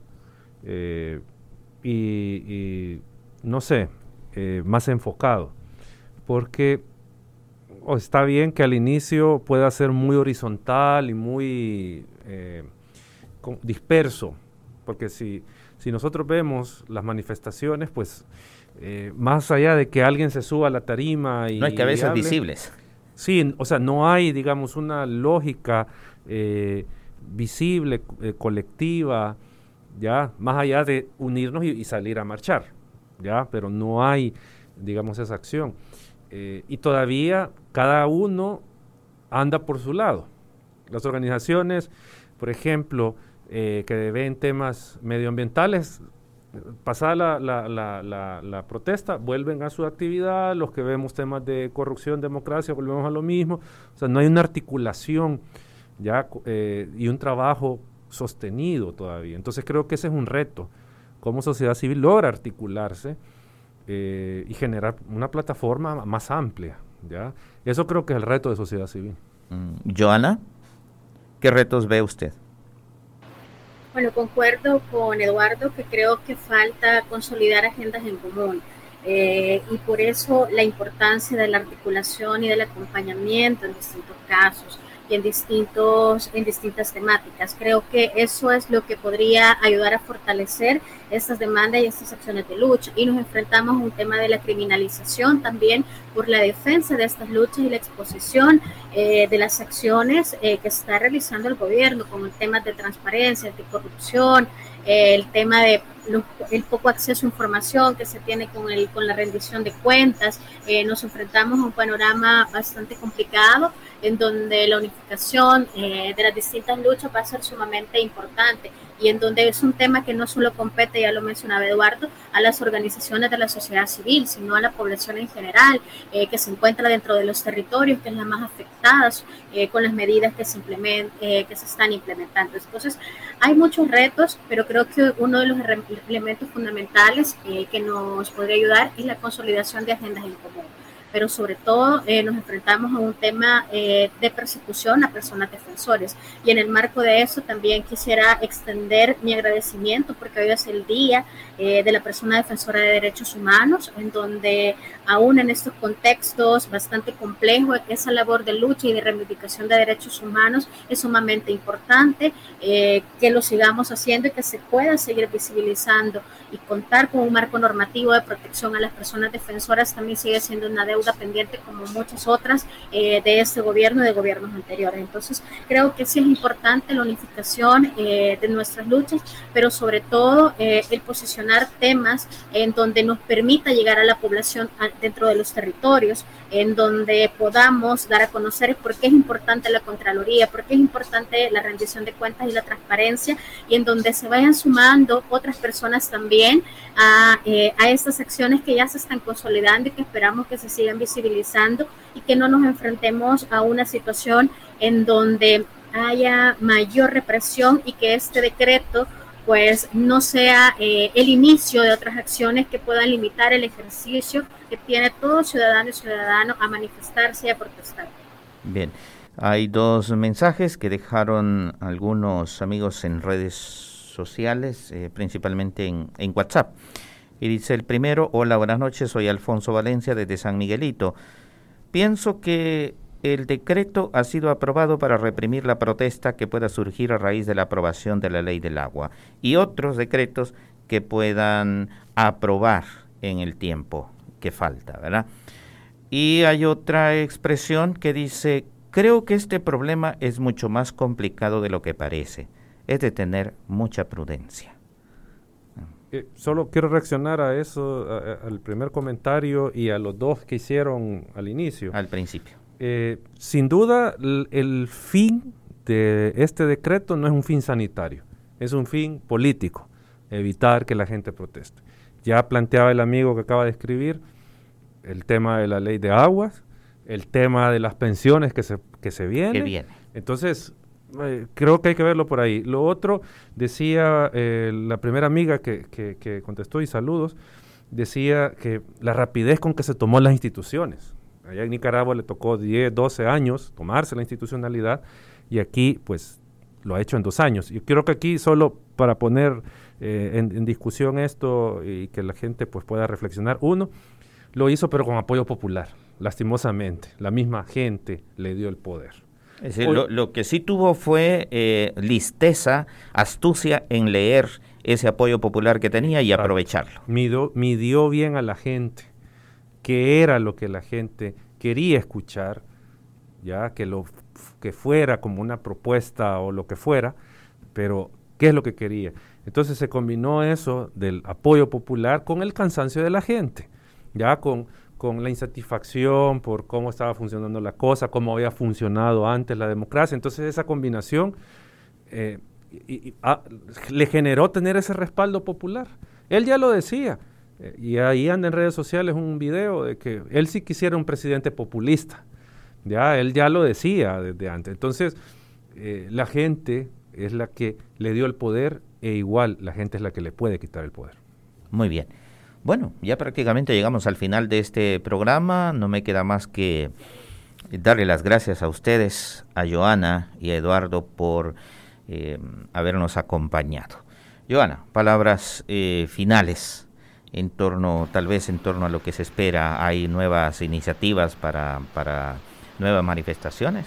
y, no sé, más enfocado, porque está bien que al inicio pueda ser muy horizontal y muy eh, disperso, porque si, si nosotros vemos las manifestaciones, pues eh, más allá de que alguien se suba a la tarima y... No hay cabezas visibles. Sí, o sea, no hay, digamos, una lógica eh, visible, colectiva, ya, más allá de unirnos y, salir a marchar, ya, pero no hay, digamos, esa acción. Eh, y todavía cada uno anda por su lado. Las organizaciones, por ejemplo, eh, que ven temas medioambientales, pasada la, protesta, vuelven a su actividad, los que vemos temas de corrupción, democracia, volvemos a lo mismo. O sea, no hay una articulación ya eh, y un trabajo sostenido todavía. Entonces creo que ese es un reto, cómo sociedad civil logra articularse eh, y generar una plataforma más amplia. ¿ya? Eso creo que es el reto de sociedad civil. Mm, Joana, ¿qué retos ve usted? Bueno, concuerdo con Eduardo que creo que falta consolidar agendas en común. Eh, y por eso la importancia de la articulación y del acompañamiento en distintos casos, y en, distintos, en distintas temáticas. Creo que eso es lo que podría ayudar a fortalecer estas demandas y estas acciones de lucha. Y nos enfrentamos a un tema de la criminalización también por la defensa de estas luchas y la exposición eh, de las acciones eh, que está realizando el gobierno, como el tema de transparencia, de corrupción, el tema de el poco acceso a información que se tiene con, el, con la rendición de cuentas. nos enfrentamos a un panorama bastante complicado en donde la unificación de las distintas luchas va a ser sumamente importante y en donde es un tema que no solo compete, ya lo mencionaba Eduardo, a las organizaciones de la sociedad civil, sino a la población en general, eh, que se encuentra dentro de los territorios, que es la más afectada eh, con las medidas que se, eh, que se están implementando. Entonces, hay muchos retos, pero creo que uno de los elementos fundamentales que nos podría ayudar es la consolidación de agendas en común pero sobre todo eh, nos enfrentamos a un tema eh, de persecución a personas defensores. Y en el marco de eso también quisiera extender mi agradecimiento porque hoy es el día eh, de la persona defensora de derechos humanos, en donde aún en estos contextos bastante complejos, esa labor de lucha y de reivindicación de derechos humanos es sumamente importante, que lo sigamos haciendo y que se pueda seguir visibilizando y contar con un marco normativo de protección a las personas defensoras también sigue siendo una deuda pendiente como muchas otras eh, de este gobierno y de gobiernos anteriores. Entonces, creo que sí es importante la unificación eh, de nuestras luchas, pero sobre todo eh, el posicionar temas en donde nos permita llegar a la población dentro de los territorios, en donde podamos dar a conocer por qué es importante la Contraloría, por qué es importante la rendición de cuentas y la transparencia, y en donde se vayan sumando otras personas también a, a estas acciones que ya se están consolidando y que esperamos que se sigan visibilizando y que no nos enfrentemos a una situación en donde haya mayor represión y que este decreto pues no sea eh, el inicio de otras acciones que puedan limitar el ejercicio que tiene todo ciudadano y ciudadano a manifestarse y a protestar. Bien, hay dos mensajes que dejaron algunos amigos en redes sociales, eh, principalmente en, en WhatsApp. Y dice el primero, hola, buenas noches, soy Alfonso Valencia desde San Miguelito. Pienso que el decreto ha sido aprobado para reprimir la protesta que pueda surgir a raíz de la aprobación de la ley del agua y otros decretos que puedan aprobar en el tiempo que falta, ¿verdad? Y hay otra expresión que dice, creo que este problema es mucho más complicado de lo que parece, es de tener mucha prudencia solo quiero reaccionar a eso, al primer comentario y a los dos que hicieron al inicio. Al principio. Eh, sin duda, el, fin de este decreto no es un fin sanitario, es un fin político, evitar que la gente proteste. Ya planteaba el amigo que acaba de escribir el tema de la ley de aguas, el tema de las pensiones que se, que se. Que viene. Entonces, eh, creo que hay que verlo por ahí. Lo otro, decía eh, la primera amiga que, que, contestó y saludos, decía que la rapidez con que se tomó las instituciones. Allá en Nicaragua le tocó 10, 12 años tomarse la institucionalidad y aquí pues lo ha hecho en dos años. Yo creo que aquí solo para poner eh, en, en, discusión esto y que la gente pues pueda reflexionar, uno, lo hizo pero con apoyo popular, lastimosamente. La misma gente le dio el poder lo, que sí tuvo fue eh, listeza, astucia en leer ese apoyo popular que tenía y aprovecharlo. Midió, midió bien a la gente, que era lo que la gente quería escuchar, ya que lo que fuera como una propuesta o lo que fuera, pero qué es lo que quería. Entonces se combinó eso del apoyo popular con el cansancio de la gente, ya con con la insatisfacción por cómo estaba funcionando la cosa, cómo había funcionado antes la democracia. Entonces esa combinación eh, ah, le generó tener ese respaldo popular. Él ya lo decía, eh, y ahí anda en redes sociales un video de que él sí quisiera un presidente populista. Ya, él ya lo decía desde antes. Entonces, eh, la gente es la que le dio el poder e igual la gente es la que le puede quitar el poder. Muy bien. Bueno, ya prácticamente llegamos al final de este programa. No me queda más que darle las gracias a ustedes, a Joana y a Eduardo por eh, habernos acompañado. Joana, palabras eh, finales en torno, tal vez en torno a lo que se espera. ¿Hay nuevas iniciativas para, para nuevas manifestaciones?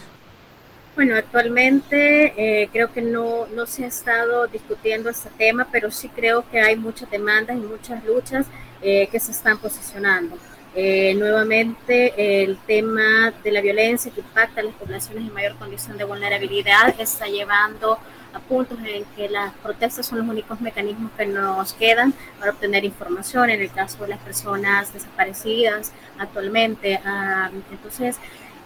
Bueno, actualmente eh, creo que no, no se ha estado discutiendo este tema, pero sí creo que hay muchas demandas y muchas luchas eh, que se están posicionando. Eh, nuevamente, el tema de la violencia que impacta a las poblaciones en mayor condición de vulnerabilidad está llevando a puntos en que las protestas son los únicos mecanismos que nos quedan para obtener información, en el caso de las personas desaparecidas actualmente. Ah, entonces,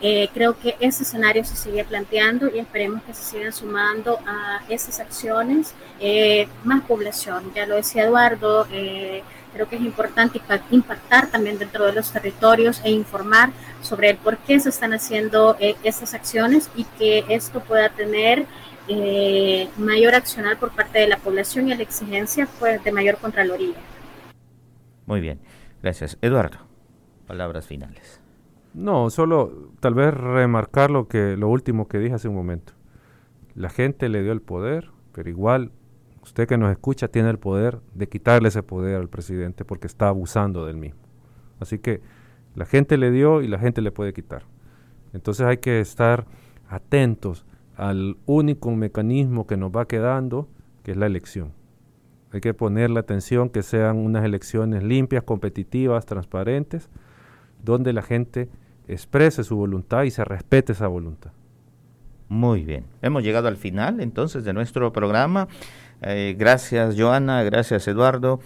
eh, creo que ese escenario se sigue planteando y esperemos que se sigan sumando a esas acciones eh, más población. Ya lo decía Eduardo, eh, creo que es importante impactar también dentro de los territorios e informar sobre el por qué se están haciendo esas acciones y que esto pueda tener mayor accionar por parte de la población y la exigencia pues, de mayor contraloría. Muy bien, gracias. Eduardo, palabras finales. No, solo tal vez remarcar lo que lo último que dije hace un momento. La gente le dio el poder, pero igual usted que nos escucha tiene el poder de quitarle ese poder al presidente porque está abusando del mismo. Así que la gente le dio y la gente le puede quitar. Entonces hay que estar atentos al único mecanismo que nos va quedando, que es la elección. Hay que poner la atención que sean unas elecciones limpias, competitivas, transparentes, donde la gente exprese su voluntad y se respete esa voluntad. Muy bien, hemos llegado al final entonces de nuestro programa. Eh, gracias Joana, gracias Eduardo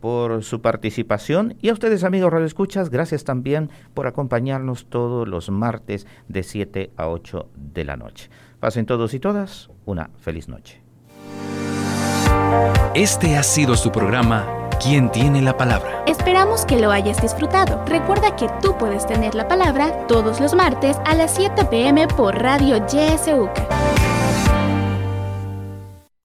por su participación y a ustedes amigos Radio Escuchas, gracias también por acompañarnos todos los martes de 7 a 8 de la noche. Pasen todos y todas una feliz noche. Este ha sido su programa ¿Quién tiene la palabra? Esperamos que lo hayas disfrutado. Recuerda que tú puedes tener la palabra todos los martes a las 7 pm por Radio YSUCA.